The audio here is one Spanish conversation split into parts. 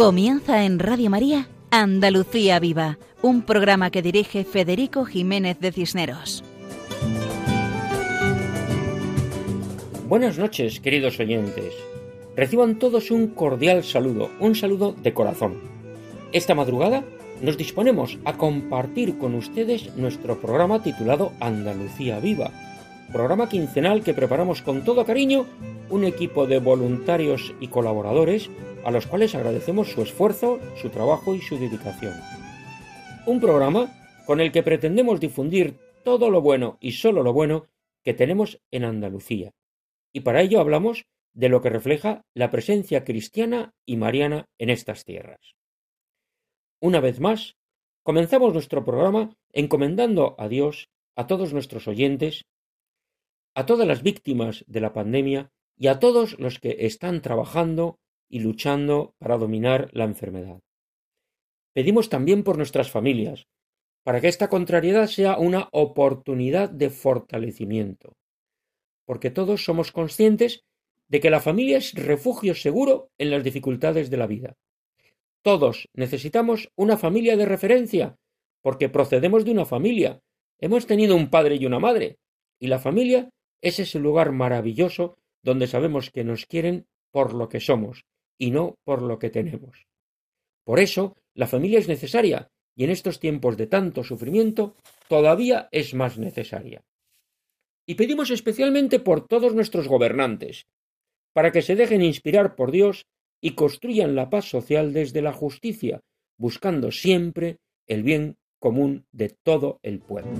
Comienza en Radio María Andalucía Viva, un programa que dirige Federico Jiménez de Cisneros. Buenas noches, queridos oyentes. Reciban todos un cordial saludo, un saludo de corazón. Esta madrugada nos disponemos a compartir con ustedes nuestro programa titulado Andalucía Viva, programa quincenal que preparamos con todo cariño un equipo de voluntarios y colaboradores a los cuales agradecemos su esfuerzo, su trabajo y su dedicación. Un programa con el que pretendemos difundir todo lo bueno y solo lo bueno que tenemos en Andalucía. Y para ello hablamos de lo que refleja la presencia cristiana y mariana en estas tierras. Una vez más, comenzamos nuestro programa encomendando a Dios, a todos nuestros oyentes, a todas las víctimas de la pandemia y a todos los que están trabajando y luchando para dominar la enfermedad. Pedimos también por nuestras familias, para que esta contrariedad sea una oportunidad de fortalecimiento, porque todos somos conscientes de que la familia es refugio seguro en las dificultades de la vida. Todos necesitamos una familia de referencia, porque procedemos de una familia, hemos tenido un padre y una madre, y la familia es ese lugar maravilloso donde sabemos que nos quieren por lo que somos y no por lo que tenemos. Por eso, la familia es necesaria y en estos tiempos de tanto sufrimiento todavía es más necesaria. Y pedimos especialmente por todos nuestros gobernantes, para que se dejen inspirar por Dios y construyan la paz social desde la justicia, buscando siempre el bien común de todo el pueblo.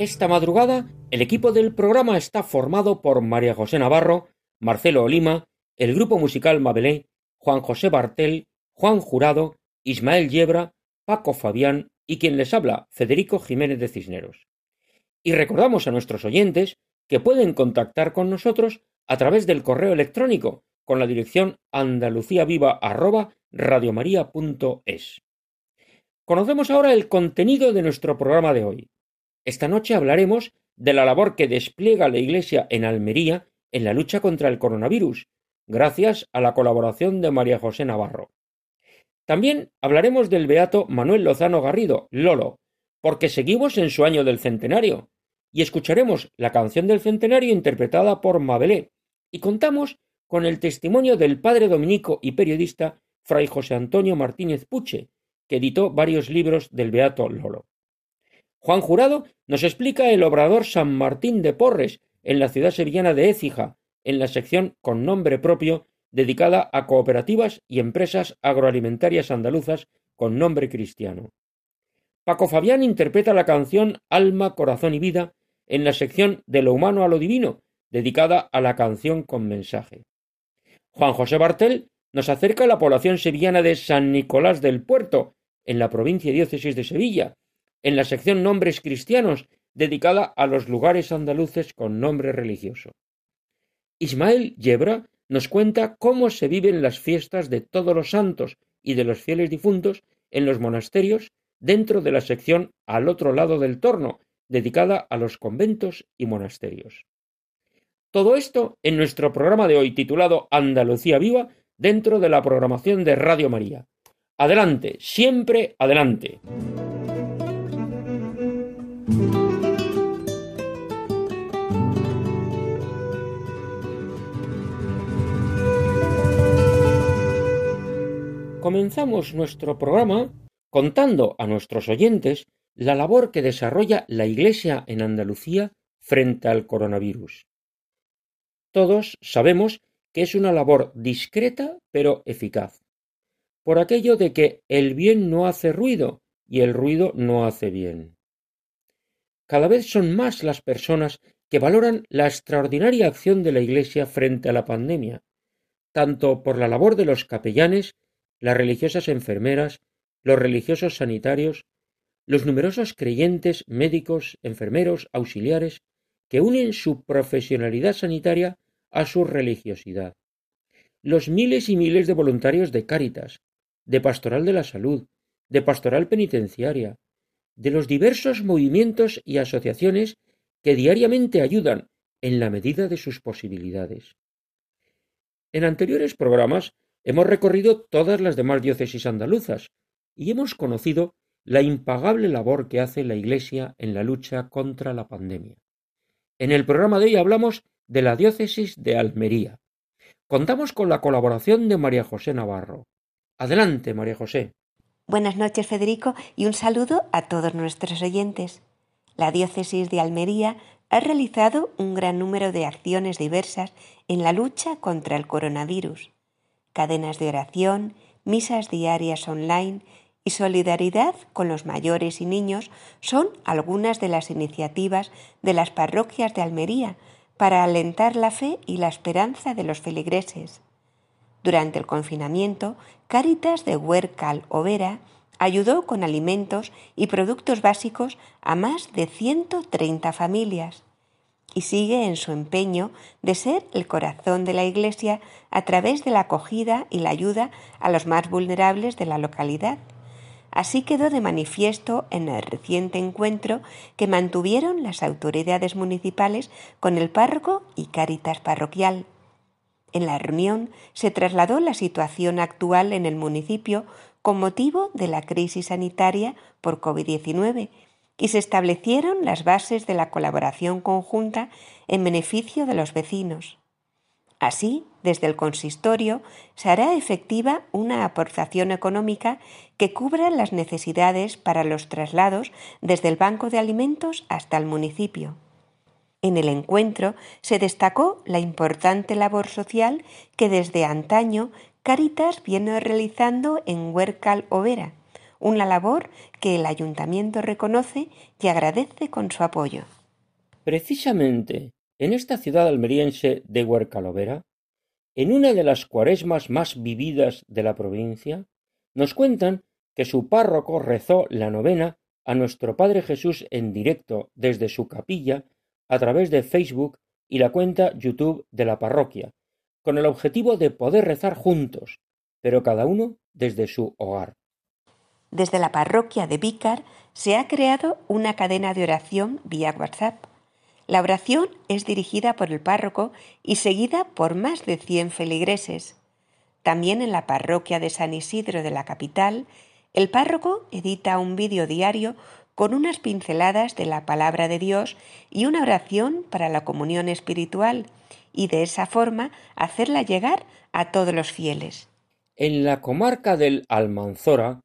Esta madrugada, el equipo del programa está formado por María José Navarro, Marcelo Olima, el grupo musical Mabelé, Juan José Bartel, Juan Jurado, Ismael Yebra, Paco Fabián y quien les habla, Federico Jiménez de Cisneros. Y recordamos a nuestros oyentes que pueden contactar con nosotros a través del correo electrónico con la dirección andaluciaviva@radiomaria.es. Conocemos ahora el contenido de nuestro programa de hoy. Esta noche hablaremos de la labor que despliega la Iglesia en Almería en la lucha contra el coronavirus, gracias a la colaboración de María José Navarro. También hablaremos del beato Manuel Lozano Garrido, Lolo, porque seguimos en su año del centenario, y escucharemos la canción del centenario interpretada por Mabelé, y contamos con el testimonio del padre dominico y periodista Fray José Antonio Martínez Puche, que editó varios libros del beato Lolo. Juan Jurado nos explica el obrador San Martín de Porres en la ciudad sevillana de Écija, en la sección con nombre propio dedicada a cooperativas y empresas agroalimentarias andaluzas con nombre cristiano. Paco Fabián interpreta la canción Alma, Corazón y Vida en la sección de lo humano a lo divino, dedicada a la canción con mensaje. Juan José Bartel nos acerca a la población sevillana de San Nicolás del Puerto, en la provincia y diócesis de Sevilla, en la sección Nombres Cristianos, dedicada a los lugares andaluces con nombre religioso. Ismael Yebra nos cuenta cómo se viven las fiestas de todos los santos y de los fieles difuntos en los monasterios dentro de la sección al otro lado del torno, dedicada a los conventos y monasterios. Todo esto en nuestro programa de hoy titulado Andalucía Viva dentro de la programación de Radio María. Adelante, siempre adelante. Comenzamos nuestro programa contando a nuestros oyentes la labor que desarrolla la Iglesia en Andalucía frente al coronavirus. Todos sabemos que es una labor discreta pero eficaz, por aquello de que el bien no hace ruido y el ruido no hace bien. Cada vez son más las personas que valoran la extraordinaria acción de la Iglesia frente a la pandemia, tanto por la labor de los capellanes las religiosas enfermeras, los religiosos sanitarios, los numerosos creyentes, médicos, enfermeros, auxiliares, que unen su profesionalidad sanitaria a su religiosidad. Los miles y miles de voluntarios de Cáritas, de Pastoral de la Salud, de Pastoral Penitenciaria, de los diversos movimientos y asociaciones que diariamente ayudan en la medida de sus posibilidades. En anteriores programas hemos recorrido todas las demás diócesis andaluzas y hemos conocido la impagable labor que hace la Iglesia en la lucha contra la pandemia. En el programa de hoy hablamos de la diócesis de Almería. Contamos con la colaboración de María José Navarro. Adelante, María José. Buenas noches, Federico, y un saludo a todos nuestros oyentes. La diócesis de Almería ha realizado un gran número de acciones diversas en la lucha contra el coronavirus. Cadenas de oración, misas diarias online y solidaridad con los mayores y niños son algunas de las iniciativas de las parroquias de Almería para alentar la fe y la esperanza de los feligreses. Durante el confinamiento, Cáritas de Huercal Overa ayudó con alimentos y productos básicos a más de 130 familias y sigue en su empeño de ser el corazón de la Iglesia a través de la acogida y la ayuda a los más vulnerables de la localidad. Así quedó de manifiesto en el reciente encuentro que mantuvieron las autoridades municipales con el párroco y Cáritas parroquial. En la reunión se trasladó la situación actual en el municipio con motivo de la crisis sanitaria por COVID-19 y se establecieron las bases de la colaboración conjunta en beneficio de los vecinos. Así, desde el consistorio se hará efectiva una aportación económica que cubra las necesidades para los traslados desde el banco de alimentos hasta el municipio. En el encuentro se destacó la importante labor social que desde antaño Caritas viene realizando en Huercal Overa, una labor que el ayuntamiento reconoce y agradece con su apoyo. Precisamente en esta ciudad almeriense de Huercalovera, en una de las cuaresmas más vividas de la provincia, nos cuentan que su párroco rezó la novena a nuestro Padre Jesús en directo desde su capilla a través de Facebook y la cuenta YouTube de la parroquia, con el objetivo de poder rezar juntos, pero cada uno desde su hogar. Desde la parroquia de Vícar se ha creado una cadena de oración vía WhatsApp la oración es dirigida por el párroco y seguida por más de 100 feligreses. También en la parroquia de San Isidro de la capital, el párroco edita un vídeo diario con unas pinceladas de la palabra de Dios y una oración para la comunión espiritual, y de esa forma hacerla llegar a todos los fieles. En la comarca del Almanzora,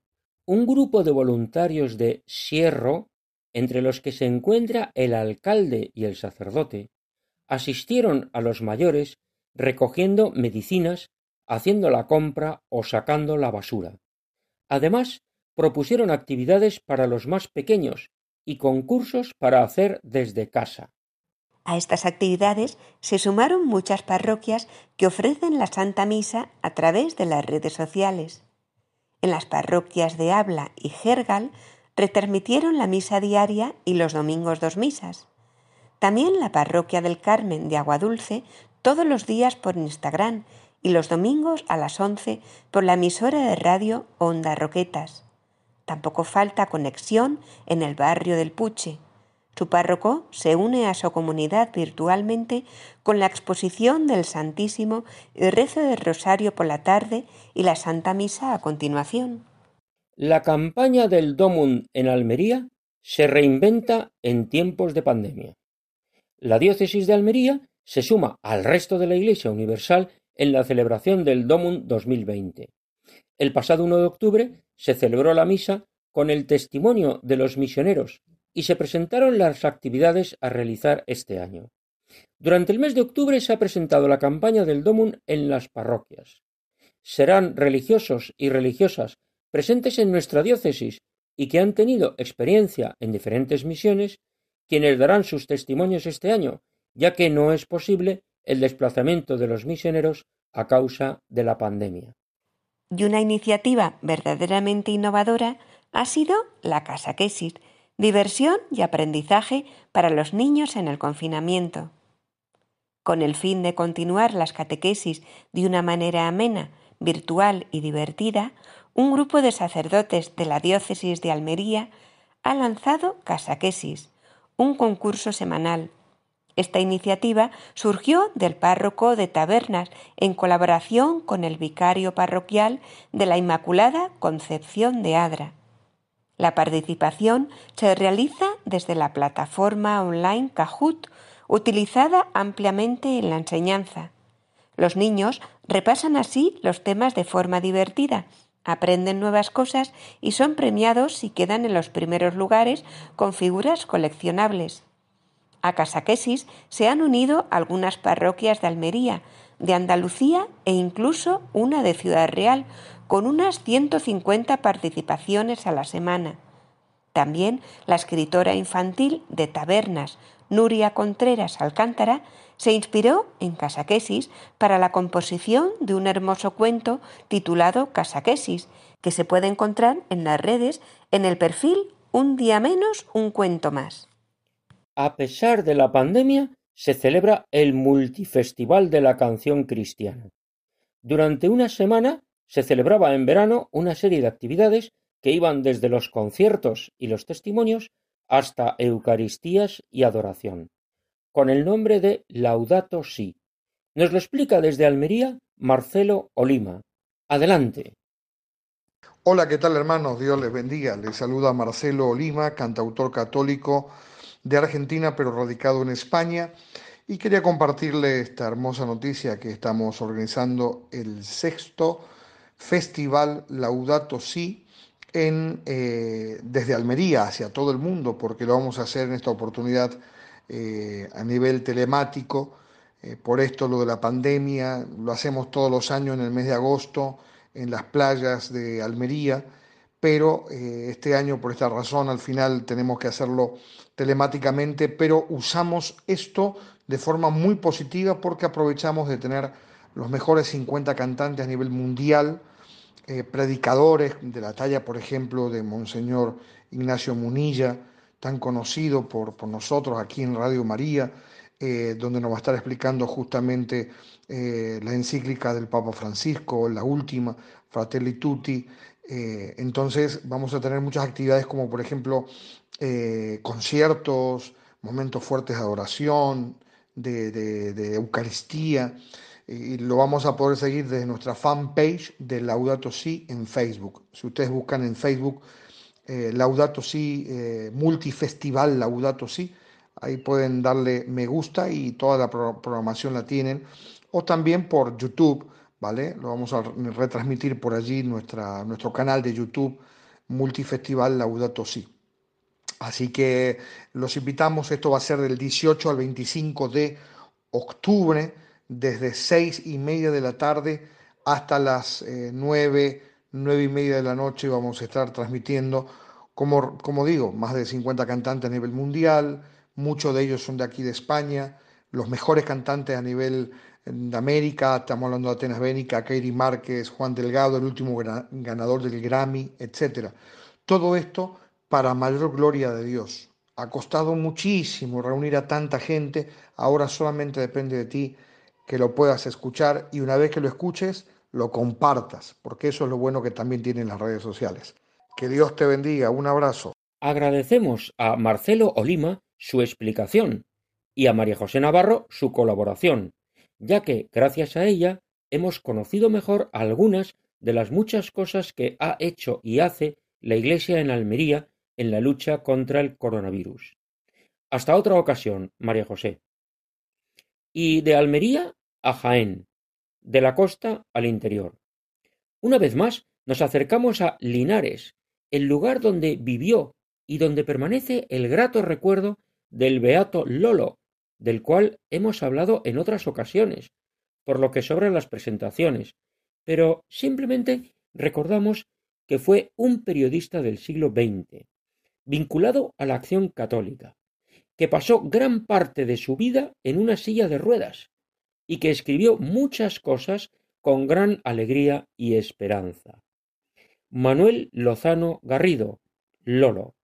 un grupo de voluntarios de Sierro entre los que se encuentra el alcalde y el sacerdote, asistieron a los mayores recogiendo medicinas, haciendo la compra o sacando la basura. Además, propusieron actividades para los más pequeños y concursos para hacer desde casa. A estas actividades se sumaron muchas parroquias que ofrecen la Santa Misa a través de las redes sociales. En las parroquias de Habla y Gergal retransmitieron la misa diaria y los domingos dos misas. También la parroquia del Carmen de Aguadulce todos los días por Instagram y los domingos a las once por la emisora de radio Onda Roquetas. Tampoco falta conexión en el barrio del Puche. Su párroco se une a su comunidad virtualmente con la exposición del Santísimo, el rezo del Rosario por la tarde y la Santa Misa a continuación. La campaña del Domund en Almería se reinventa en tiempos de pandemia. La diócesis de Almería se suma al resto de la Iglesia Universal en la celebración del Domund 2020. El pasado 1 de octubre se celebró la misa con el testimonio de los misioneros y se presentaron las actividades a realizar este año. Durante el mes de octubre se ha presentado la campaña del Domund en las parroquias. Serán religiosos y religiosas presentes en nuestra diócesis y que han tenido experiencia en diferentes misiones, quienes darán sus testimonios este año, ya que no es posible el desplazamiento de los misioneros a causa de la pandemia. Y una iniciativa verdaderamente innovadora ha sido la Casa Quesis, diversión y aprendizaje para los niños en el confinamiento. Con el fin de continuar las catequesis de una manera amena, virtual y divertida, un grupo de sacerdotes de la diócesis de Almería ha lanzado Casaquesis, un concurso semanal. Esta iniciativa surgió del párroco de Tabernas en colaboración con el vicario parroquial de la Inmaculada Concepción de Adra. La participación se realiza desde la plataforma online Kahoot, utilizada ampliamente en la enseñanza. Los niños repasan así los temas de forma divertida, aprenden nuevas cosas y son premiados si quedan en los primeros lugares con figuras coleccionables. A Casaquesis se han unido algunas parroquias de Almería, de Andalucía e incluso una de Ciudad Real, con unas 150 participaciones a la semana. También la escritora infantil de Tabernas, Nuria Contreras Alcántara, se inspiró en Casaquesis para la composición de un hermoso cuento titulado Casaquesis, que se puede encontrar en las redes en el perfil Un día menos, un cuento más. A pesar de la pandemia, se celebra el Multifestival de la Canción Cristiana. Durante una semana se celebraba en verano una serie de actividades que iban desde los conciertos y los testimonios hasta Eucaristías y adoración con el nombre de Laudato Si. Nos lo explica desde Almería Marcelo Olima. Adelante. Hola, ¿qué tal hermanos? Dios les bendiga. Les saluda Marcelo Olima, cantautor católico de Argentina, pero radicado en España. Y quería compartirle esta hermosa noticia que estamos organizando el sexto Festival Laudato Si en, eh, desde Almería hacia todo el mundo, porque lo vamos a hacer en esta oportunidad eh, a nivel telemático. Eh, por esto lo de la pandemia, lo hacemos todos los años en el mes de agosto en las playas de Almería, pero este año por esta razón al final tenemos que hacerlo telemáticamente, pero usamos esto de forma muy positiva porque aprovechamos de tener los mejores 50 cantantes a nivel mundial, predicadores de la talla, por ejemplo, de Monseñor Ignacio Munilla, tan conocido por, nosotros aquí en Radio María, eh, donde nos va a estar explicando justamente eh, la encíclica del Papa Francisco, la última, Fratelli Tutti. Eh, entonces vamos a tener muchas actividades como por ejemplo conciertos, momentos fuertes de adoración, de, de Eucaristía, y lo vamos a poder seguir desde nuestra fanpage de Laudato Si en Facebook. Si ustedes buscan en Facebook eh, Laudato Si, eh, Multifestival Laudato Si. Ahí pueden darle me gusta y toda la programación la tienen. O también por YouTube, ¿vale? Lo vamos a retransmitir por allí, nuestra, nuestro canal de YouTube, Multifestival Laudato Si. Así que los invitamos, esto va a ser del 18 al 25 de octubre, desde 6 y media de la tarde hasta las 9 eh, nueve y media de la noche vamos a estar transmitiendo, como, como digo, más de 50 cantantes a nivel mundial, muchos de ellos son de aquí de España, los mejores cantantes a nivel de América, estamos hablando de Atenas Bénica, Kairi Márquez, Juan Delgado, el último ganador del Grammy, etc. Todo esto para mayor gloria de Dios. Ha costado muchísimo reunir a tanta gente, ahora solamente depende de ti que lo puedas escuchar y una vez que lo escuches, lo compartas, porque eso es lo bueno que también tienen las redes sociales. Que Dios te bendiga, un abrazo. Agradecemos a Marcelo Olima su explicación y a María José Navarro su colaboración, ya que gracias a ella hemos conocido mejor algunas de las muchas cosas que ha hecho y hace la Iglesia en Almería en la lucha contra el coronavirus. Hasta otra ocasión, María José. Y de Almería a Jaén, de la costa al interior. Una vez más nos acercamos a Linares, el lugar donde vivió y donde permanece el grato recuerdo del beato Lolo, del cual hemos hablado en otras ocasiones, por lo que sobran las presentaciones, pero simplemente recordamos que fue un periodista del siglo XX, vinculado a la acción católica, que pasó gran parte de su vida en una silla de ruedas, y que escribió muchas cosas con gran alegría y esperanza. Manuel Lozano Garrido, Lolo.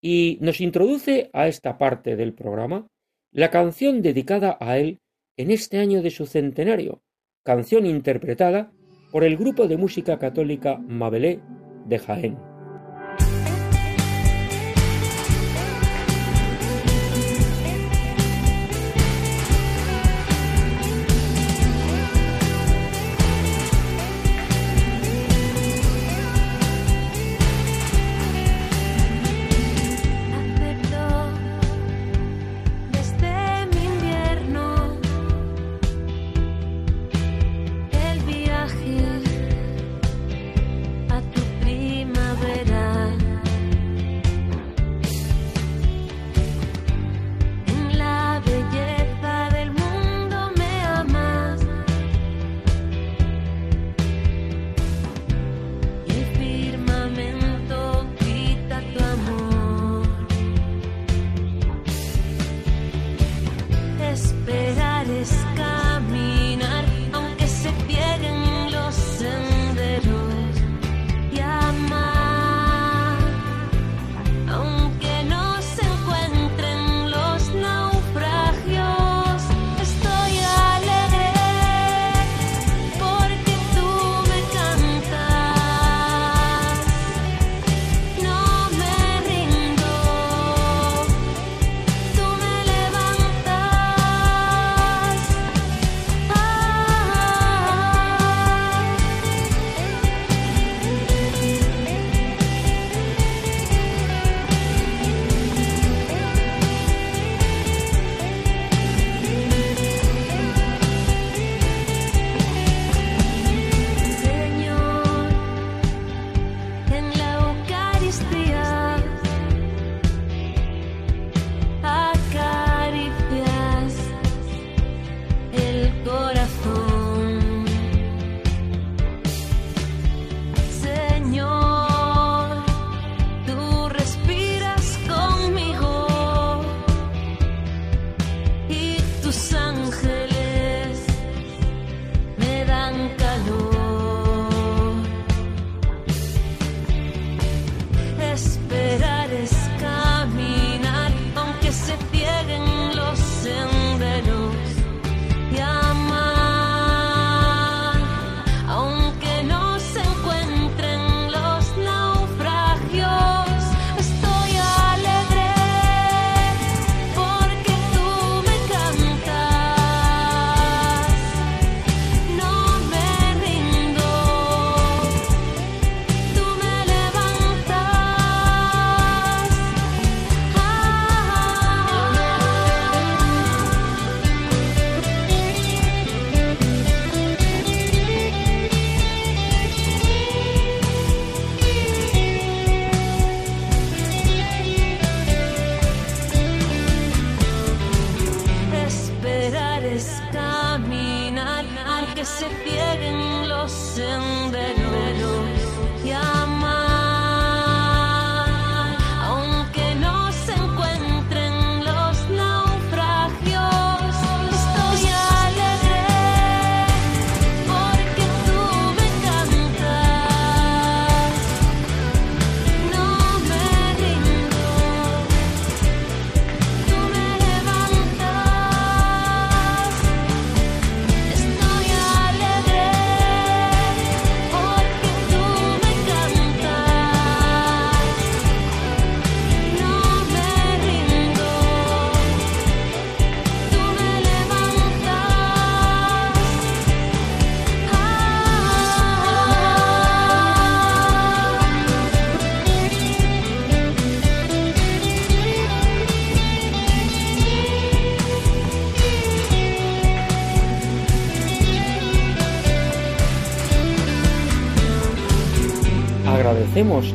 Y nos introduce a esta parte del programa la canción dedicada a él en este año de su centenario, canción interpretada por el grupo de música católica Mabelé de Jaén.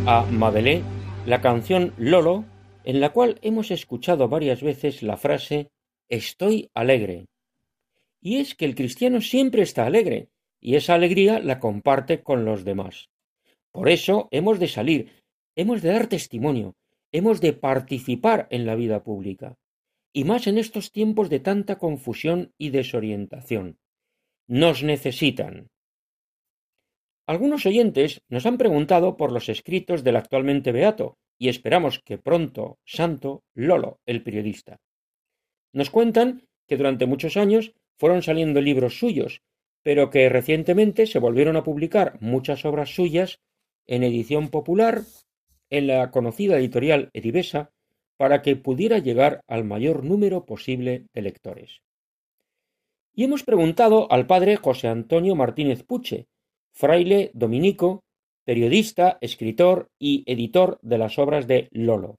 A Madelé la canción Lolo, en la cual hemos escuchado varias veces la frase Estoy alegre. Y es que el cristiano siempre está alegre, y esa alegría la comparte con los demás. Por eso hemos de salir, hemos de dar testimonio, hemos de participar en la vida pública, y más en estos tiempos de tanta confusión y desorientación. Nos necesitan. Algunos oyentes nos han preguntado por los escritos del actualmente beato, y esperamos que pronto santo Lolo, el periodista. Nos cuentan que durante muchos años fueron saliendo libros suyos, pero que recientemente se volvieron a publicar muchas obras suyas en edición popular en la conocida editorial Edivesa para que pudiera llegar al mayor número posible de lectores. Y hemos preguntado al padre José Antonio Martínez Puche, fraile dominico, periodista, escritor y editor de las obras de Lolo.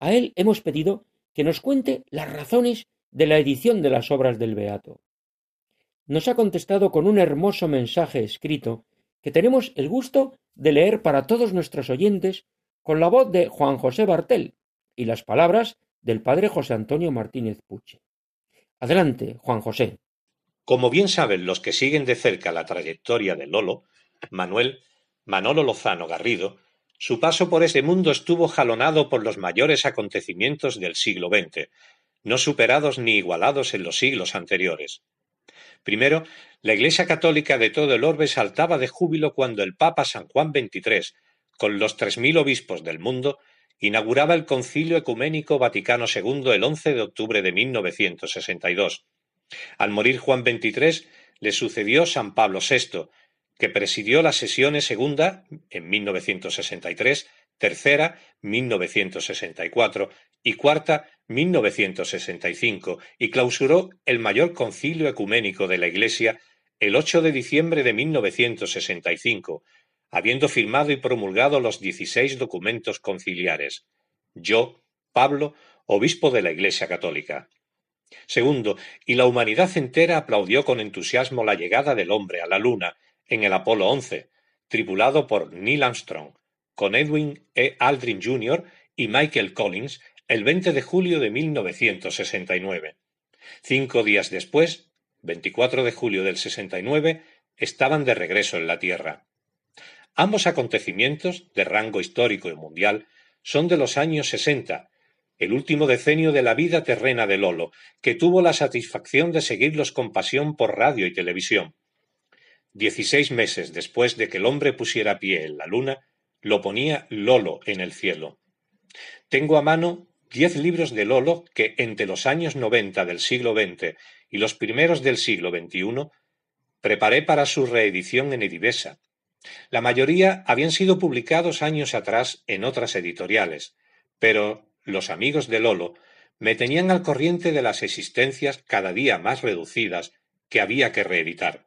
A él hemos pedido que nos cuente las razones de la edición de las obras del Beato. Nos ha contestado con un hermoso mensaje escrito que tenemos el gusto de leer para todos nuestros oyentes con la voz de Juan José Bartel y las palabras del padre José Antonio Martínez Puche. Adelante, Juan José. Como bien saben los que siguen de cerca la trayectoria de Lolo, Manuel Manolo Lozano Garrido, su paso por este mundo estuvo jalonado por los mayores acontecimientos del siglo XX, no superados ni igualados en los siglos anteriores. Primero, la Iglesia católica de todo el orbe saltaba de júbilo cuando el Papa San Juan XXIII, con los tres mil obispos del mundo, inauguraba el Concilio Ecuménico Vaticano II el 11 de octubre de 1962. Al morir Juan XXIII, le sucedió San Pablo VI, que presidió las sesiones segunda en 1963, tercera 1964 y cuarta 1965 y clausuró el mayor concilio ecuménico de la Iglesia el 8 de diciembre de 1965, habiendo firmado y promulgado los 16 documentos conciliares. Yo, Pablo, obispo de la Iglesia Católica. Segundo, y la humanidad entera aplaudió con entusiasmo la llegada del hombre a la Luna en el Apolo 11, tripulado por Neil Armstrong, con Edwin E. Aldrin Jr. y Michael Collins el 20 de julio de 1969. Cinco días después, 24 de julio del 69, estaban de regreso en la Tierra. Ambos acontecimientos, de rango histórico y mundial, son de los años 60, el último decenio de la vida terrena de Lolo, que tuvo la satisfacción de seguirlos con pasión por radio y televisión. Dieciséis meses después de que el hombre pusiera pie en la luna, lo ponía Lolo en el cielo. Tengo a mano diez libros de Lolo que entre los años noventa del siglo XX y los primeros del siglo XXI preparé para su reedición en Edivesa. La mayoría habían sido publicados años atrás en otras editoriales, pero los amigos de Lolo me tenían al corriente de las existencias cada día más reducidas que había que reeditar.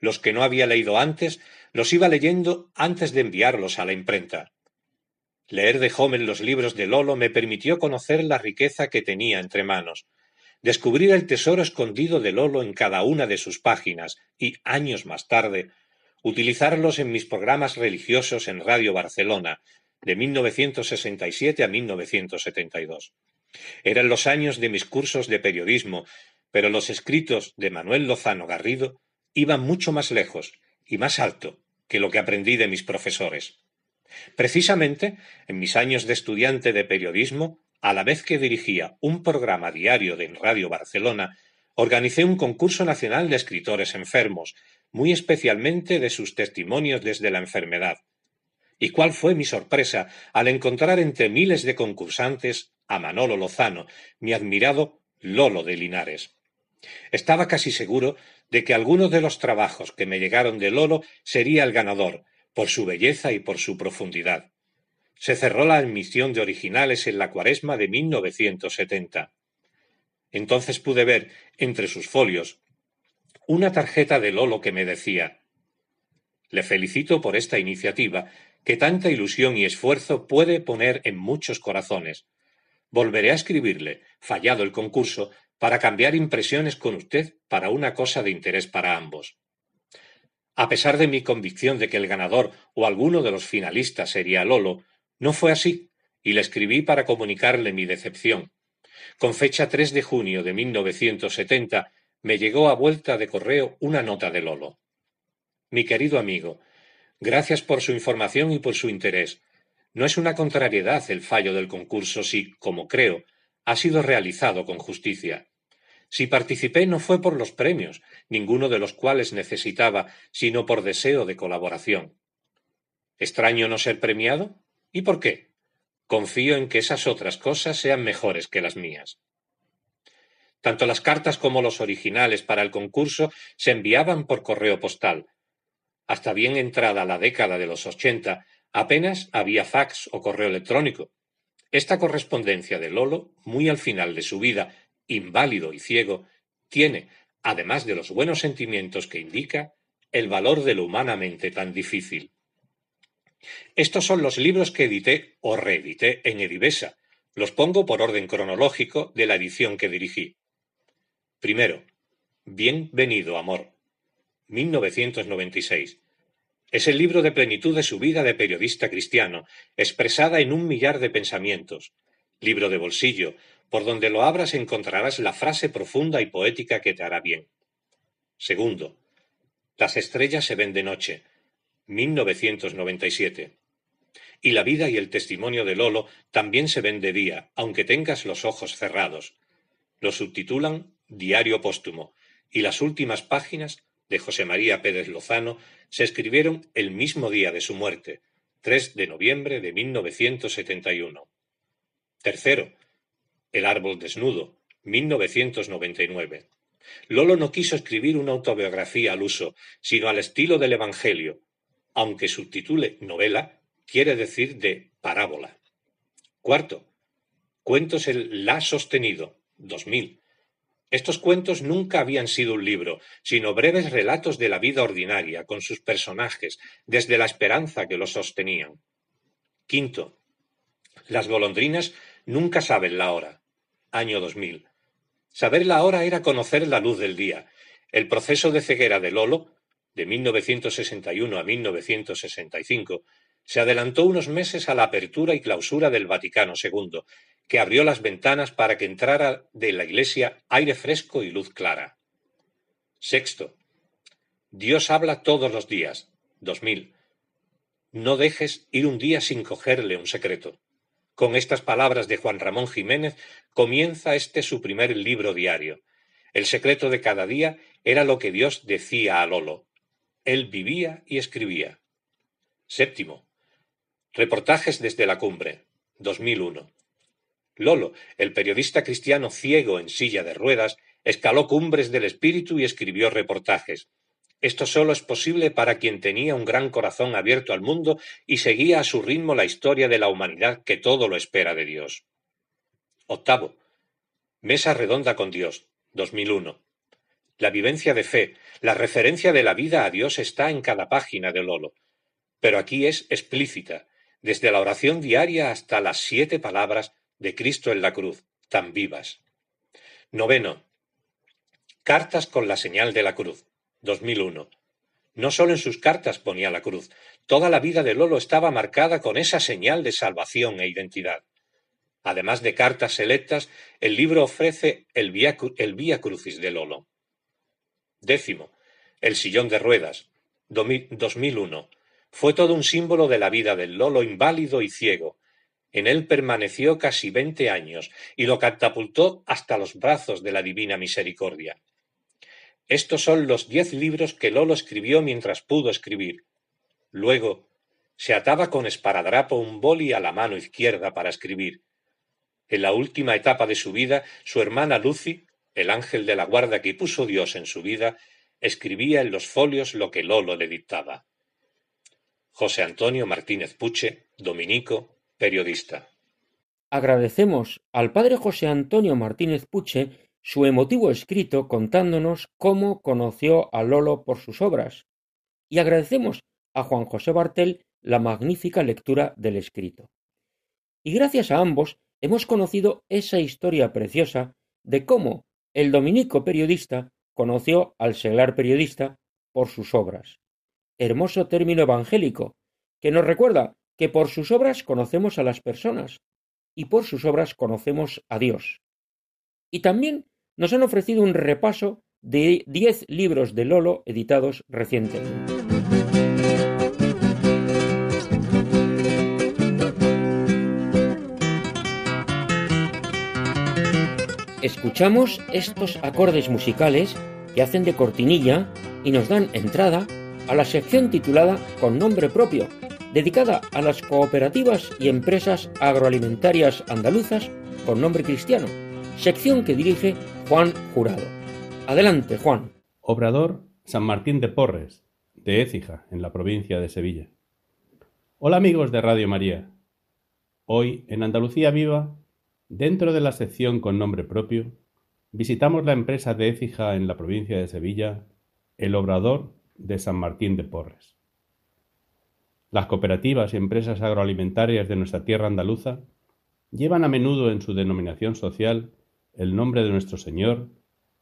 Los que no había leído antes los iba leyendo antes de enviarlos a la imprenta. Leer de joven los libros de Lolo me permitió conocer la riqueza que tenía entre manos, descubrir el tesoro escondido de Lolo en cada una de sus páginas y, años más tarde, utilizarlos en mis programas religiosos en Radio Barcelona, de 1967 a 1972. Eran los años de mis cursos de periodismo, pero los escritos de Manuel Lozano Garrido iban mucho más lejos y más alto que lo que aprendí de mis profesores. Precisamente, en mis años de estudiante de periodismo, a la vez que dirigía un programa diario de Radio Barcelona, organicé un concurso nacional de escritores enfermos, muy especialmente de sus testimonios desde la enfermedad. ¿Y cuál fue mi sorpresa al encontrar entre miles de concursantes a Manolo Lozano, mi admirado Lolo de Linares? Estaba casi seguro de que alguno de los trabajos que me llegaron de Lolo sería el ganador, por su belleza y por su profundidad. Se cerró la admisión de originales en la cuaresma de 1970. Entonces pude ver, entre sus folios, una tarjeta de Lolo que me decía Le felicito por esta iniciativa, que tanta ilusión y esfuerzo puede poner en muchos corazones. Volveré a escribirle, fallado el concurso, para cambiar impresiones con usted para una cosa de interés para ambos. A pesar de mi convicción de que el ganador o alguno de los finalistas sería Lolo, no fue así, y le escribí para comunicarle mi decepción. Con fecha 3 de junio de 1970 me llegó a vuelta de correo una nota de Lolo. Mi querido amigo, gracias por su información y por su interés. No es una contrariedad el fallo del concurso si, como creo, ha sido realizado con justicia. Si participé no fue por los premios, ninguno de los cuales necesitaba, sino por deseo de colaboración. ¿Extraño no ser premiado? ¿Y por qué? Confío en que esas otras cosas sean mejores que las mías. Tanto las cartas como los originales para el concurso se enviaban por correo postal. Hasta bien entrada la década de los ochenta, apenas había fax o correo electrónico. Esta correspondencia de Lolo, muy al final de su vida, inválido y ciego, tiene, además de los buenos sentimientos que indica, el valor de lo humanamente tan difícil. Estos son los libros que edité o reedité en Edivesa. Los pongo por orden cronológico de la edición que dirigí. Primero, Bienvenido, amor. 1996. Es el libro de plenitud de su vida de periodista cristiano, expresada en un millar de pensamientos. Libro de bolsillo, por donde lo abras encontrarás la frase profunda y poética que te hará bien. Segundo, Las estrellas se ven de noche, 1997. Y la vida y el testimonio de Lolo también se ven de día, aunque tengas los ojos cerrados. Lo subtitulan Diario Póstumo, y las últimas páginas de José María Pérez Lozano se escribieron el mismo día de su muerte, 3 de noviembre de 1971. Tercero, El árbol desnudo, 1999. Lolo no quiso escribir una autobiografía al uso, sino al estilo del Evangelio, aunque subtitule novela, quiere decir de parábola. Cuarto, Cuentos el La Sostenido, 2000. Estos cuentos nunca habían sido un libro, sino breves relatos de la vida ordinaria, con sus personajes, desde la esperanza que los sostenían. Quinto, Las golondrinas nunca saben la hora, año 2000. Saber la hora era conocer la luz del día. El proceso de ceguera de Lolo, de 1961 a 1965, se adelantó unos meses a la apertura y clausura del Vaticano II, que abrió las ventanas para que entrara de la iglesia aire fresco y luz clara. Sexto, Dios habla todos los días, 2000. No dejes ir un día sin cogerle un secreto. Con estas palabras de Juan Ramón Jiménez comienza este su primer libro diario. El secreto de cada día era lo que Dios decía a Lolo. Él vivía y escribía. Séptimo. Reportajes desde la cumbre. 2001. Lolo, el periodista cristiano ciego en silla de ruedas, escaló cumbres del espíritu y escribió reportajes. Esto solo es posible para quien tenía un gran corazón abierto al mundo y seguía a su ritmo la historia de la humanidad que todo lo espera de Dios. Octavo. Mesa redonda con Dios. 2001. La vivencia de fe, la referencia de la vida a Dios está en cada página de Lolo. Pero aquí es explícita, desde la oración diaria hasta las siete palabras de Cristo en la cruz, tan vivas. Noveno. Cartas con la señal de la cruz. 2001. No solo en sus cartas ponía la cruz, toda la vida de Lolo estaba marcada con esa señal de salvación e identidad. Además de cartas selectas, el libro ofrece el Vía, el Vía Crucis de Lolo. Décimo, El sillón de ruedas, 2001. Fue todo un símbolo de la vida del Lolo inválido y ciego. En él permaneció casi veinte años y lo catapultó hasta los brazos de la Divina Misericordia. Estos son los diez libros que Lolo escribió mientras pudo escribir. Luego, se ataba con esparadrapo un boli a la mano izquierda para escribir. En la última etapa de su vida, su hermana Lucy, el ángel de la guarda que puso Dios en su vida, escribía en los folios lo que Lolo le dictaba. José Antonio Martínez Puche, dominico, periodista. Agradecemos al padre José Antonio Martínez Puche su emotivo escrito contándonos cómo conoció a Lolo por sus obras, y agradecemos a Juan José Bartel la magnífica lectura del escrito. Y gracias a ambos hemos conocido esa historia preciosa de cómo el dominico periodista conoció al seglar periodista por sus obras. Hermoso término evangélico, que nos recuerda que por sus obras conocemos a las personas y por sus obras conocemos a Dios. Y también nos han ofrecido un repaso de diez libros de Lolo editados recientemente. Escuchamos estos acordes musicales que hacen de cortinilla y nos dan entrada a la sección titulada Con nombre propio, dedicada a las cooperativas y empresas agroalimentarias andaluzas con nombre cristiano, sección que dirige Juan Jurado. Adelante, Juan. Obrador San Martín de Porres, de Écija, en la provincia de Sevilla. Hola amigos de Radio María. Hoy, en Andalucía Viva, dentro de la sección con nombre propio, visitamos la empresa de Écija en la provincia de Sevilla, el Obrador de San Martín de Porres. Las cooperativas y empresas agroalimentarias de nuestra tierra andaluza llevan a menudo en su denominación social el nombre de nuestro Señor,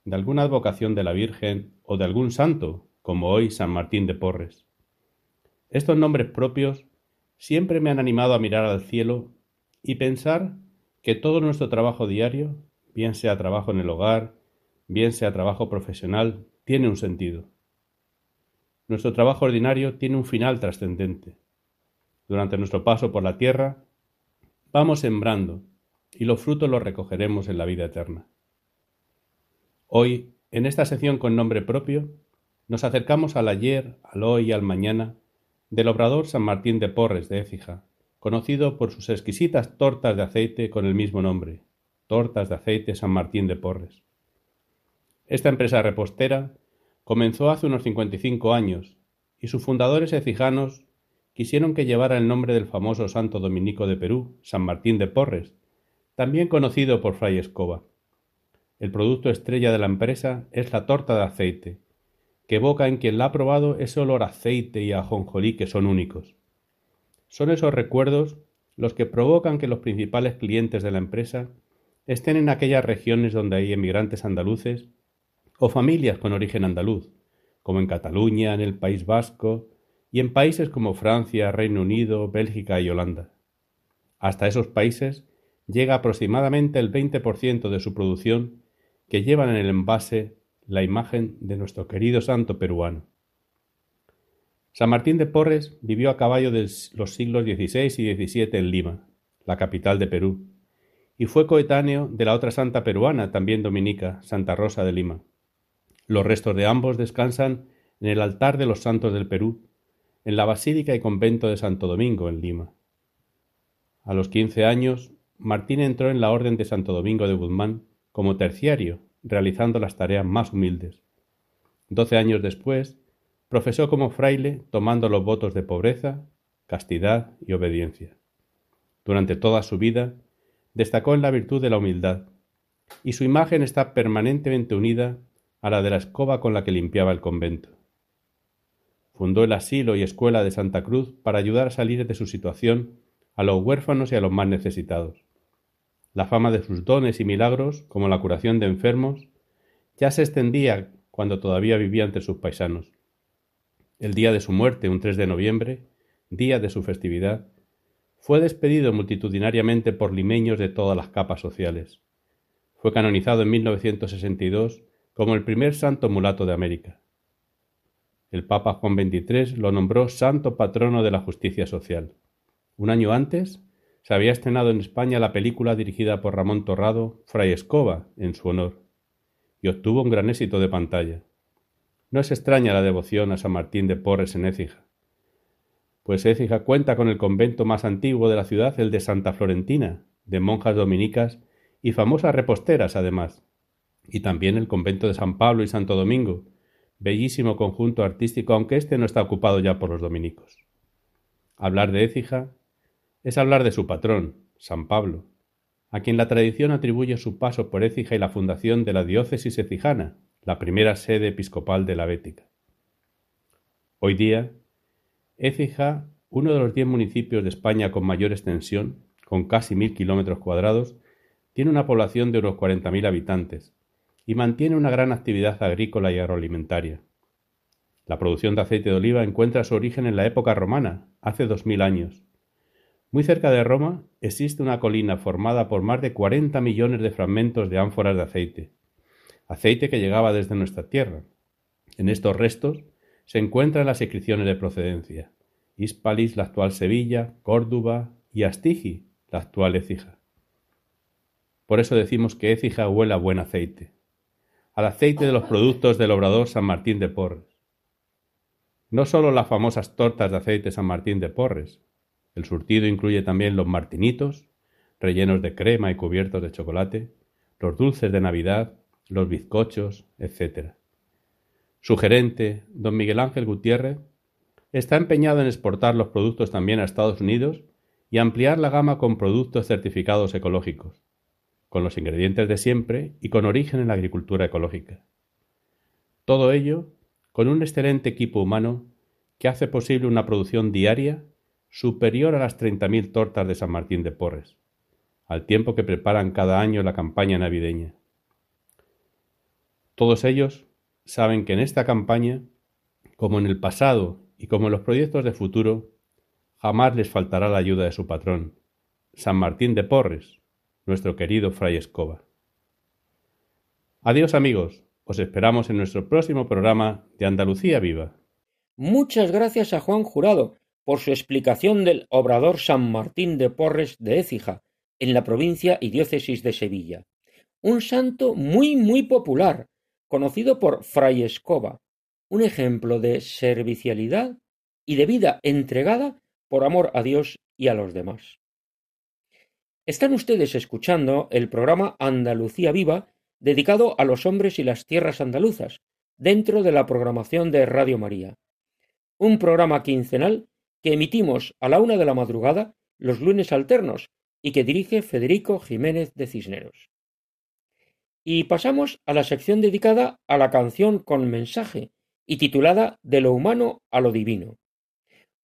de alguna advocación de la Virgen o de algún santo, como hoy San Martín de Porres. Estos nombres propios siempre me han animado a mirar al cielo y pensar que todo nuestro trabajo diario, bien sea trabajo en el hogar, bien sea trabajo profesional, tiene un sentido. Nuestro trabajo ordinario tiene un final trascendente. Durante nuestro paso por la tierra, vamos sembrando y los frutos los recogeremos en la vida eterna. Hoy, en esta sección con nombre propio, nos acercamos al ayer, al hoy y al mañana del obrador San Martín de Porres de Écija, conocido por sus exquisitas tortas de aceite con el mismo nombre, Tortas de Aceite San Martín de Porres. Esta empresa repostera comenzó hace unos 55 años y sus fundadores ecijanos quisieron que llevara el nombre del famoso santo dominico de Perú, San Martín de Porres, también conocido por Fray Escoba. El producto estrella de la empresa es la torta de aceite, que evoca en quien la ha probado ese olor a aceite y a ajonjolí que son únicos. Son esos recuerdos los que provocan que los principales clientes de la empresa estén en aquellas regiones donde hay emigrantes andaluces o familias con origen andaluz, como en Cataluña, en el País Vasco y en países como Francia, Reino Unido, Bélgica y Holanda. Hasta esos países llega aproximadamente el 20% de su producción que llevan en el envase la imagen de nuestro querido santo peruano. San Martín de Porres vivió a caballo de los siglos XVI y XVII en Lima, la capital de Perú, y fue coetáneo de la otra santa peruana, también dominica, Santa Rosa de Lima. Los restos de ambos descansan en el altar de los santos del Perú, en la Basílica y Convento de Santo Domingo, en Lima. A los quince años, Martín entró en la Orden de Santo Domingo de Guzmán como terciario, realizando las tareas más humildes. Doce años después, profesó como fraile tomando los votos de pobreza, castidad y obediencia. Durante toda su vida, destacó en la virtud de la humildad, y su imagen está permanentemente unida a la de la escoba con la que limpiaba el convento. Fundó el asilo y escuela de Santa Cruz para ayudar a salir de su situación a los huérfanos y a los más necesitados. La fama de sus dones y milagros, como la curación de enfermos, ya se extendía cuando todavía vivía entre sus paisanos. El día de su muerte, un 3 de noviembre, día de su festividad, fue despedido multitudinariamente por limeños de todas las capas sociales. Fue canonizado en 1962 como el primer santo mulato de América. El Papa Juan XXIII lo nombró santo patrono de la justicia social. Un año antes se había estrenado en España la película dirigida por Ramón Torrado, Fray Escoba, en su honor, y obtuvo un gran éxito de pantalla. No es extraña la devoción a San Martín de Porres en Écija, pues Écija cuenta con el convento más antiguo de la ciudad, el de Santa Florentina, de monjas dominicas y famosas reposteras además, y también el convento de San Pablo y Santo Domingo, bellísimo conjunto artístico, aunque este no está ocupado ya por los dominicos. Hablar de Écija es hablar de su patrón, San Pablo, a quien la tradición atribuye su paso por Écija y la fundación de la diócesis ecijana, la primera sede episcopal de la Bética. Hoy día, Écija, uno de los diez municipios de España con mayor extensión, con casi mil kilómetros cuadrados, tiene una población de unos 40.000 habitantes y mantiene una gran actividad agrícola y agroalimentaria. La producción de aceite de oliva encuentra su origen en la época romana, hace dos mil años. Muy cerca de Roma existe una colina formada por más de 40 millones de fragmentos de ánforas de aceite, aceite que llegaba desde nuestra tierra. En estos restos se encuentran las inscripciones de procedencia, Hispalis, la actual Sevilla, Córdoba y Astigi, la actual Écija. Por eso decimos que Écija huele a buen aceite, al aceite de los productos del obrador San Martín de Porres. No solo las famosas tortas de aceite San Martín de Porres, el surtido incluye también los martinitos, rellenos de crema y cubiertos de chocolate, los dulces de Navidad, los bizcochos, etc. Su gerente, don Miguel Ángel Gutiérrez, está empeñado en exportar los productos también a Estados Unidos y ampliar la gama con productos certificados ecológicos, con los ingredientes de siempre y con origen en la agricultura ecológica. Todo ello con un excelente equipo humano que hace posible una producción diaria superior a las 30.000 tortas de San Martín de Porres, al tiempo que preparan cada año la campaña navideña. Todos ellos saben que en esta campaña, como en el pasado y como en los proyectos de futuro, jamás les faltará la ayuda de su patrón, San Martín de Porres, nuestro querido Fray Escoba. Adiós amigos, os esperamos en nuestro próximo programa de Andalucía Viva. Muchas gracias a Juan Jurado por su explicación del obrador San Martín de Porres de Écija, en la provincia y diócesis de Sevilla. Un santo muy, muy popular, conocido por Fray Escoba, un ejemplo de servicialidad y de vida entregada por amor a Dios y a los demás. Están ustedes escuchando el programa Andalucía Viva, dedicado a los hombres y las tierras andaluzas, dentro de la programación de Radio María. Un programa quincenal que emitimos a la una de la madrugada los lunes alternos y que dirige Federico Jiménez de Cisneros. Y pasamos a la sección dedicada a la canción con mensaje y titulada De lo humano a lo divino.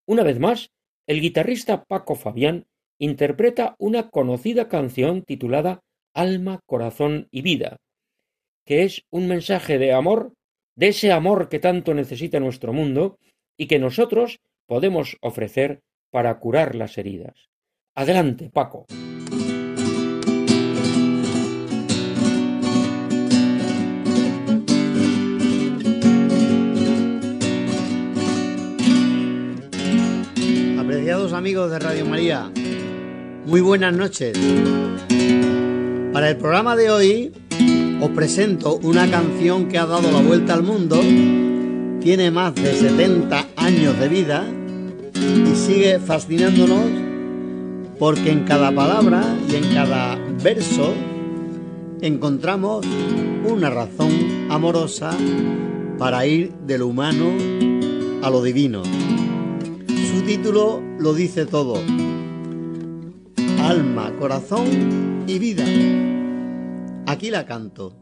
Una vez más, el guitarrista Paco Fabián interpreta una conocida canción titulada Alma, Corazón y Vida, que es un mensaje de amor, de ese amor que tanto necesita nuestro mundo y que nosotros podemos ofrecer para curar las heridas. Adelante, Paco. Apreciados amigos de Radio María, muy buenas noches. Para el programa de hoy os presento una canción que ha dado la vuelta al mundo, tiene más de 70 años de vida y sigue fascinándonos porque en cada palabra y en cada verso encontramos una razón amorosa para ir de lo humano a lo divino. Su título lo dice todo. Alma, corazón y vida. Aquí la canto.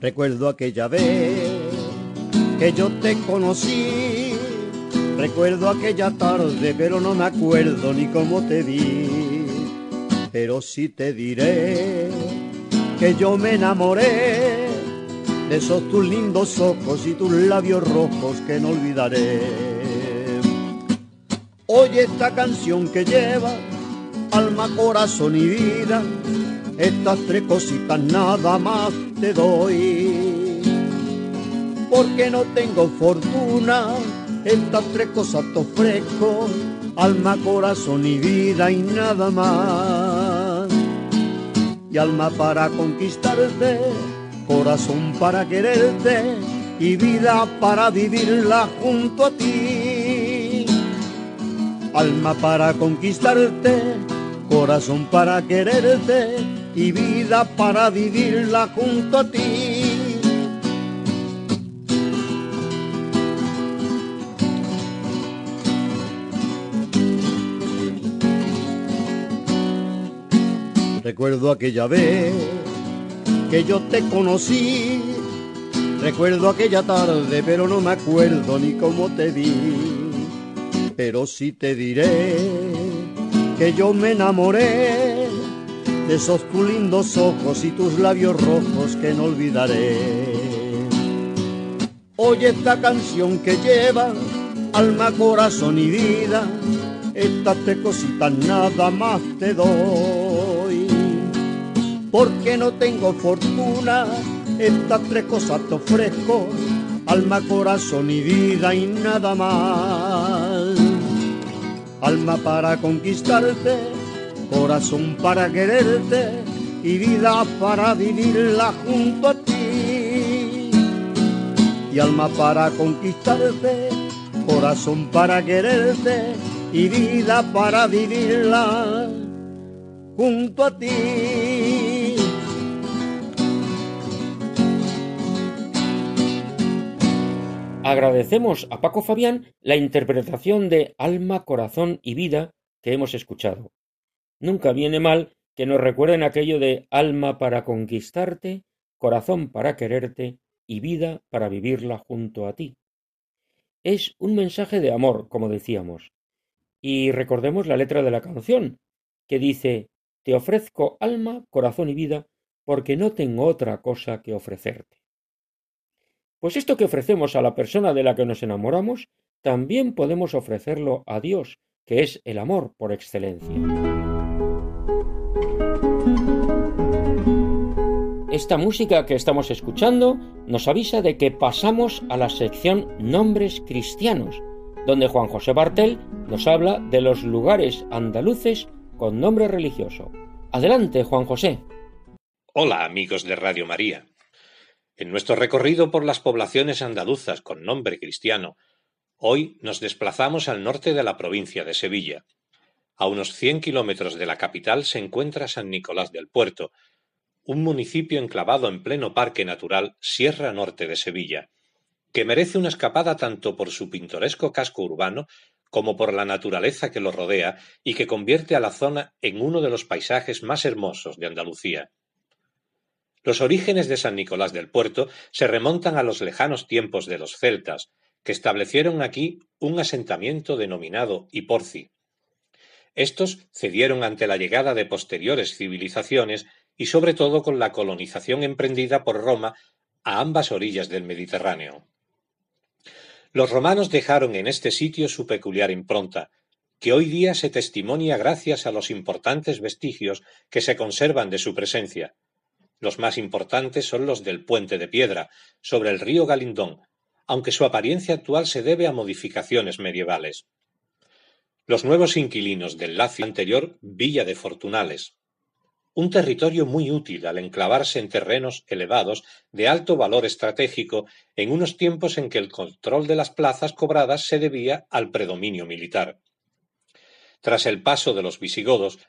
Recuerdo aquella vez que yo te conocí. Recuerdo aquella tarde, pero no me acuerdo ni cómo te vi. Pero sí te diré que yo me enamoré esos tus lindos ojos y tus labios rojos que no olvidaré. Oye esta canción que lleva alma, corazón y vida, estas tres cositas nada más te doy. Porque no tengo fortuna, estas tres cosas te ofrezco, alma, corazón y vida y nada más. Y alma para conquistarte, corazón para quererte y vida para vivirla junto a ti. Alma para conquistarte, corazón para quererte y vida para vivirla junto a ti. Recuerdo aquella vez que yo te conocí, recuerdo aquella tarde, pero no me acuerdo ni cómo te vi. Pero sí te diré que yo me enamoré de esos tus lindos ojos y tus labios rojos que no olvidaré. Oye esta canción que lleva alma, corazón y vida, estas tres cositas nada más te doy. Porque no tengo fortuna, estas tres cosas te ofrezco, alma, corazón y vida y nada más. Alma para conquistarte, corazón para quererte y vida para vivirla junto a ti. Y alma para conquistarte, corazón para quererte y vida para vivirla junto a ti. Agradecemos a Paco Fabián la interpretación de Alma, Corazón y Vida que hemos escuchado. Nunca viene mal que nos recuerden aquello de alma para conquistarte, corazón para quererte y vida para vivirla junto a ti. Es un mensaje de amor, como decíamos. Y recordemos la letra de la canción, que dice Te ofrezco alma, corazón y vida, porque no tengo otra cosa que ofrecerte. Pues esto que ofrecemos a la persona de la que nos enamoramos, también podemos ofrecerlo a Dios, que es el amor por excelencia. Esta música que estamos escuchando nos avisa de que pasamos a la sección Nombres Cristianos, donde Juan José Bartel nos habla de los lugares andaluces con nombre religioso. Adelante, Juan José. Hola amigos de Radio María. En nuestro recorrido por las poblaciones andaluzas con nombre cristiano, hoy nos desplazamos al norte de la provincia de Sevilla. A unos 100 kilómetros de la capital se encuentra San Nicolás del Puerto, un municipio enclavado en pleno parque natural Sierra Norte de Sevilla, que merece una escapada tanto por su pintoresco casco urbano como por la naturaleza que lo rodea y que convierte a la zona en uno de los paisajes más hermosos de Andalucía. Los orígenes de San Nicolás del Puerto se remontan a los lejanos tiempos de los celtas, que establecieron aquí un asentamiento denominado Hiporci. Estos cedieron ante la llegada de posteriores civilizaciones y sobre todo con la colonización emprendida por Roma a ambas orillas del Mediterráneo. Los romanos dejaron en este sitio su peculiar impronta, que hoy día se testimonia gracias a los importantes vestigios que se conservan de su presencia. Los más importantes son los del puente de piedra, sobre el río Galindón, aunque su apariencia actual se debe a modificaciones medievales. Los nuevos inquilinos del lacio anterior Villa de Fortunales, un territorio muy útil al enclavarse en terrenos elevados de alto valor estratégico en unos tiempos en que el control de las plazas cobradas se debía al predominio militar. Tras el paso de los visigodos,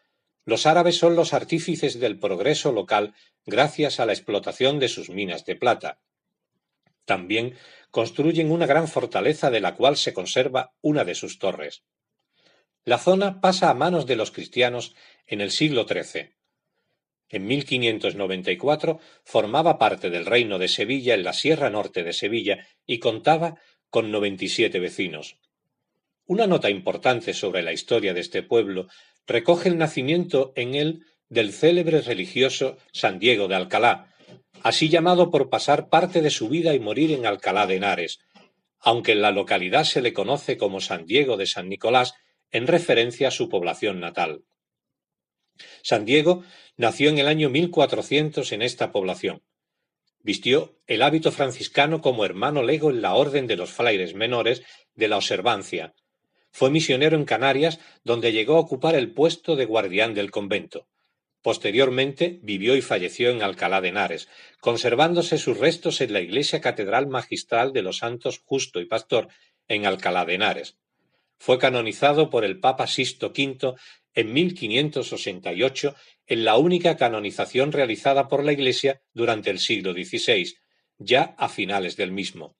los árabes son los artífices del progreso local gracias a la explotación de sus minas de plata. También construyen una gran fortaleza de la cual se conserva una de sus torres. La zona pasa a manos de los cristianos en el siglo XIII. En 1594 formaba parte del reino de Sevilla en la Sierra Norte de Sevilla y contaba con 97 vecinos. Una nota importante sobre la historia de este pueblo recoge el nacimiento en él del célebre religioso San Diego de Alcalá, así llamado por pasar parte de su vida y morir en Alcalá de Henares, aunque en la localidad se le conoce como San Diego de San Nicolás en referencia a su población natal. San Diego nació en el año 1400 en esta población. Vistió el hábito franciscano como hermano lego en la Orden de los Frailes Menores de la Observancia. Fue misionero en Canarias, donde llegó a ocupar el puesto de guardián del convento. Posteriormente vivió y falleció en Alcalá de Henares, conservándose sus restos en la iglesia catedral magistral de los Santos Justo y Pastor en Alcalá de Henares. Fue canonizado por el Papa Sisto V en 1588 en la única canonización realizada por la Iglesia durante el siglo XVI, ya a finales del mismo.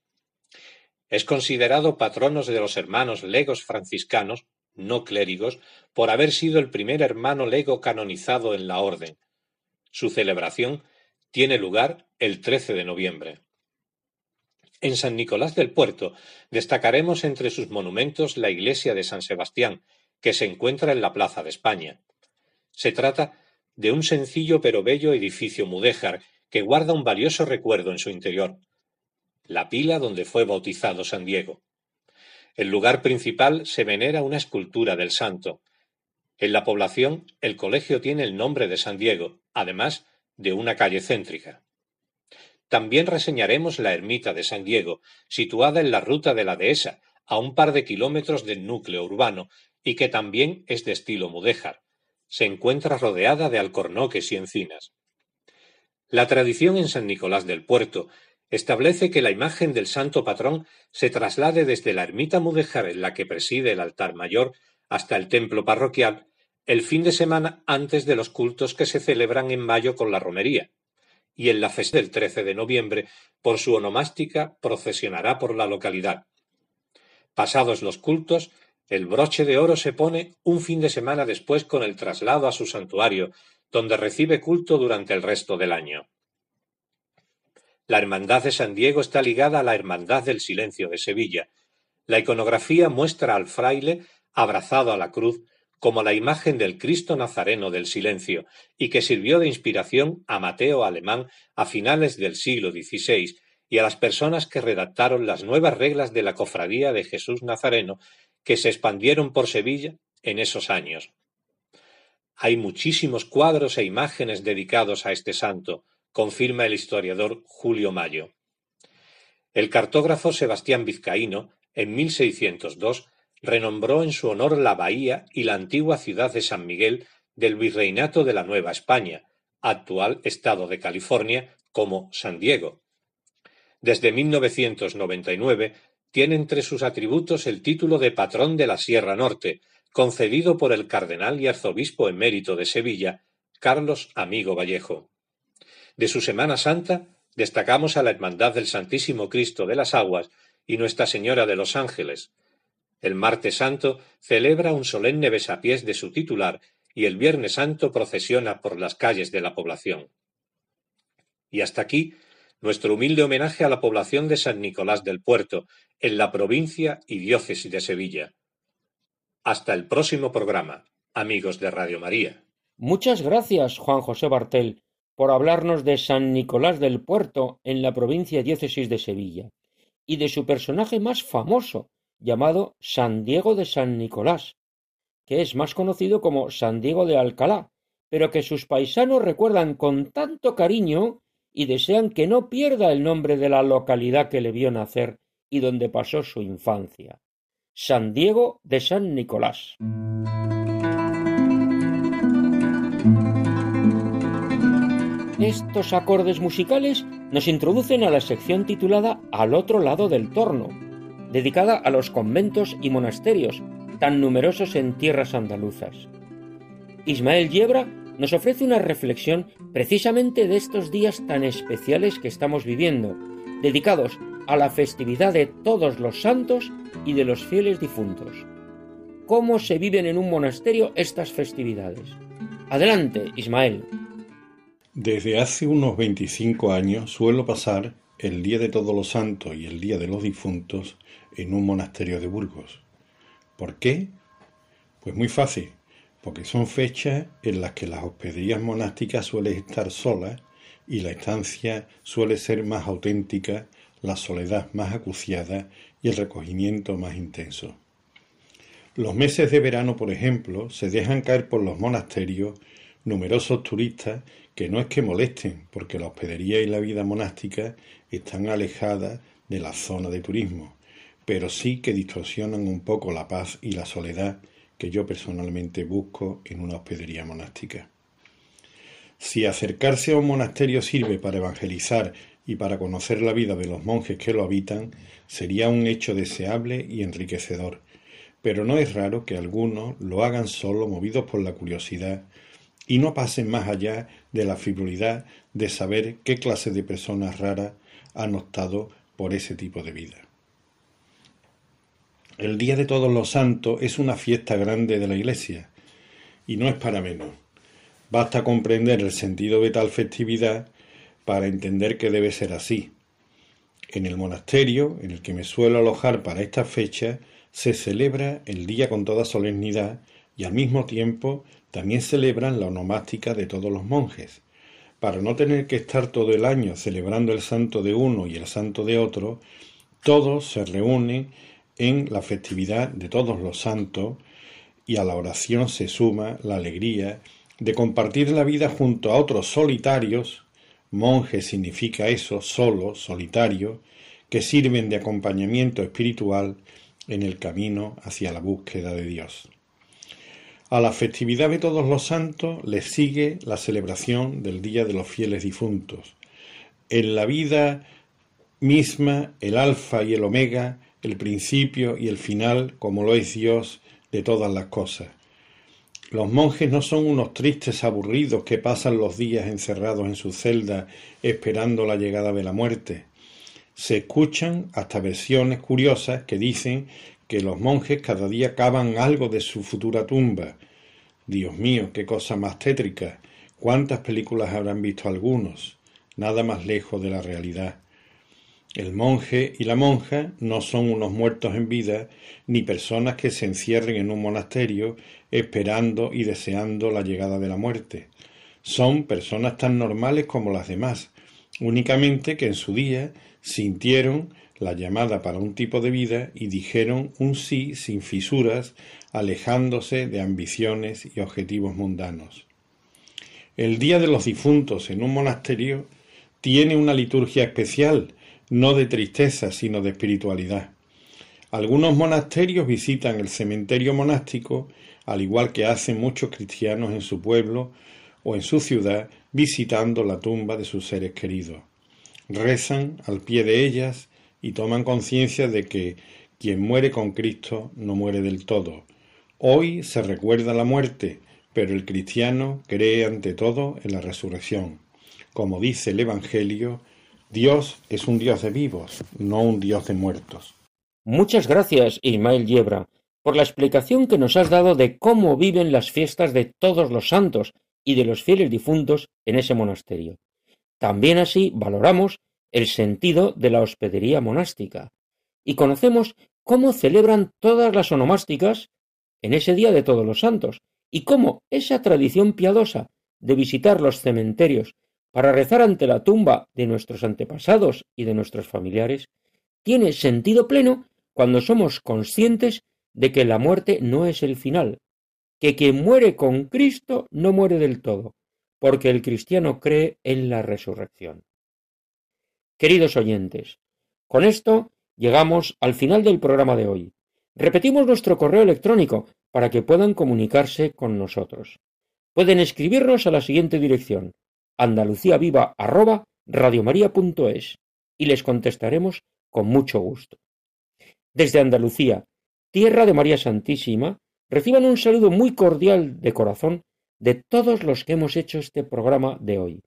Es considerado patrono de los hermanos legos franciscanos, no clérigos, por haber sido el primer hermano lego canonizado en la orden. Su celebración tiene lugar el 13 de noviembre. En San Nicolás del Puerto destacaremos entre sus monumentos la iglesia de San Sebastián, que se encuentra en la Plaza de España. Se trata de un sencillo pero bello edificio mudéjar que guarda un valioso recuerdo en su interior, la pila donde fue bautizado San Diego. El lugar principal se venera una escultura del santo. En la población, el colegio tiene el nombre de San Diego, además de una calle céntrica. También reseñaremos la ermita de San Diego, situada en la ruta de la dehesa, a un par de kilómetros del núcleo urbano, y que también es de estilo mudéjar. Se encuentra rodeada de alcornoques y encinas. La tradición en San Nicolás del Puerto establece que la imagen del santo patrón se traslade desde la ermita mudéjar en la que preside el altar mayor hasta el templo parroquial el fin de semana antes de los cultos que se celebran en mayo con la romería, y en la fecha del 13 de noviembre, por su onomástica, procesionará por la localidad. Pasados los cultos, el broche de oro se pone un fin de semana después con el traslado a su santuario, donde recibe culto durante el resto del año. La Hermandad de San Diego está ligada a la Hermandad del Silencio de Sevilla. La iconografía muestra al fraile abrazado a la cruz como la imagen del Cristo Nazareno del Silencio y que sirvió de inspiración a Mateo Alemán a finales del siglo XVI y a las personas que redactaron las nuevas reglas de la Cofradía de Jesús Nazareno que se expandieron por Sevilla en esos años. Hay muchísimos cuadros e imágenes dedicados a este santo, confirma el historiador Julio Mayo. El cartógrafo Sebastián Vizcaíno, en 1602, renombró en su honor la bahía y la antigua ciudad de San Miguel del Virreinato de la Nueva España, actual estado de California, como San Diego. Desde 1999 tiene entre sus atributos el título de patrón de la Sierra Norte, concedido por el cardenal y arzobispo emérito de Sevilla, Carlos Amigo Vallejo. De su Semana Santa destacamos a la Hermandad del Santísimo Cristo de las Aguas y Nuestra Señora de los Ángeles. El martes santo celebra un solemne besapiés de su titular y el viernes santo procesiona por las calles de la población. Y hasta aquí nuestro humilde homenaje a la población de San Nicolás del Puerto, en la provincia y diócesis de Sevilla. Hasta el próximo programa, amigos de Radio María. Muchas gracias, Juan José Bartel, por hablarnos de San Nicolás del Puerto en la provincia diócesis de Sevilla y de su personaje más famoso, llamado San Diego de San Nicolás, que es más conocido como San Diego de Alcalá, pero que sus paisanos recuerdan con tanto cariño y desean que no pierda el nombre de la localidad que le vio nacer y donde pasó su infancia. San Diego de San Nicolás. Estos acordes musicales nos introducen a la sección titulada Al otro lado del torno, dedicada a los conventos y monasterios tan numerosos en tierras andaluzas. Ismael Yebra nos ofrece una reflexión precisamente de estos días tan especiales que estamos viviendo, dedicados a la festividad de todos los santos y de los fieles difuntos. ¿Cómo se viven en un monasterio estas festividades? Adelante, Ismael. Desde hace unos 25 años suelo pasar el Día de Todos los Santos y el Día de los Difuntos en un monasterio de Burgos. ¿Por qué? Pues muy fácil, porque son fechas en las que las hospederías monásticas suelen estar solas y la estancia suele ser más auténtica, la soledad más acuciada y el recogimiento más intenso. Los meses de verano, por ejemplo, se dejan caer por los monasterios numerosos turistas que no es que molesten, porque la hospedería y la vida monástica están alejadas de la zona de turismo, pero sí que distorsionan un poco la paz y la soledad que yo personalmente busco en una hospedería monástica. Si acercarse a un monasterio sirve para evangelizar y para conocer la vida de los monjes que lo habitan, sería un hecho deseable y enriquecedor, pero no es raro que algunos lo hagan solo movidos por la curiosidad y no pasen más allá de la frivolidad de saber qué clase de personas raras han optado por ese tipo de vida. El Día de Todos los Santos es una fiesta grande de la Iglesia, y no es para menos. Basta comprender el sentido de tal festividad para entender que debe ser así. En el monasterio, en el que me suelo alojar para esta fecha, se celebra el día con toda solemnidad y al mismo tiempo también celebran la onomástica de todos los monjes. Para no tener que estar todo el año celebrando el santo de uno y el santo de otro, todos se reúnen en la festividad de todos los santos y a la oración se suma la alegría de compartir la vida junto a otros solitarios, monje significa eso, solo, solitario, que sirven de acompañamiento espiritual en el camino hacia la búsqueda de Dios. A la festividad de todos los santos le sigue la celebración del Día de los Fieles Difuntos. En la vida misma, el alfa y el omega, el principio y el final, como lo es Dios de todas las cosas. Los monjes no son unos tristes aburridos que pasan los días encerrados en su celda esperando la llegada de la muerte. Se escuchan hasta versiones curiosas que dicen que los monjes cada día cavan algo de su futura tumba. Dios mío, qué cosa más tétrica. ¿Cuántas películas habrán visto algunos? Nada más lejos de la realidad. El monje y la monja no son unos muertos en vida, ni personas que se encierren en un monasterio esperando y deseando la llegada de la muerte. Son personas tan normales como las demás, únicamente que en su día sintieron la llamada para un tipo de vida y dijeron un sí sin fisuras, alejándose de ambiciones y objetivos mundanos. El Día de los Difuntos en un monasterio tiene una liturgia especial, no de tristeza, sino de espiritualidad. Algunos monasterios visitan el cementerio monástico, al igual que hacen muchos cristianos en su pueblo o en su ciudad, visitando la tumba de sus seres queridos. Rezan al pie de ellas y toman conciencia de que quien muere con Cristo no muere del todo. Hoy se recuerda la muerte, pero el cristiano cree ante todo en la resurrección. Como dice el Evangelio, Dios es un Dios de vivos, no un Dios de muertos. Muchas gracias, Ismael Yebra, por la explicación que nos has dado de cómo viven las fiestas de todos los santos y de los fieles difuntos en ese monasterio. También así valoramos el sentido de la hospedería monástica y conocemos cómo celebran todas las onomásticas en ese día de todos los santos y cómo esa tradición piadosa de visitar los cementerios para rezar ante la tumba de nuestros antepasados y de nuestros familiares tiene sentido pleno cuando somos conscientes de que la muerte no es el final, que quien muere con Cristo no muere del todo, porque el cristiano cree en la resurrección. Queridos oyentes, con esto llegamos al final del programa de hoy. Repetimos nuestro correo electrónico para que puedan comunicarse con nosotros. Pueden escribirnos a la siguiente dirección andaluciaviva@radiomaria.es y les contestaremos con mucho gusto. Desde Andalucía, tierra de María Santísima, reciban un saludo muy cordial de corazón de todos los que hemos hecho este programa de hoy.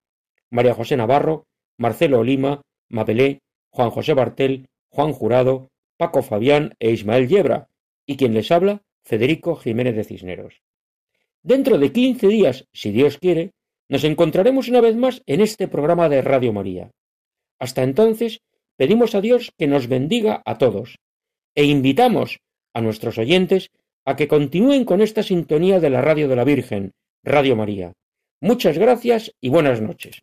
María José Navarro, Marcelo Olima, Mabelé, Juan José Bartel, Juan Jurado, Paco Fabián e Ismael Yebra, y quien les habla, Federico Jiménez de Cisneros. Dentro de quince días, si Dios quiere, nos encontraremos una vez más en este programa de Radio María. Hasta entonces, pedimos a Dios que nos bendiga a todos e invitamos a nuestros oyentes a que continúen con esta sintonía de la Radio de la Virgen, Radio María. Muchas gracias y buenas noches.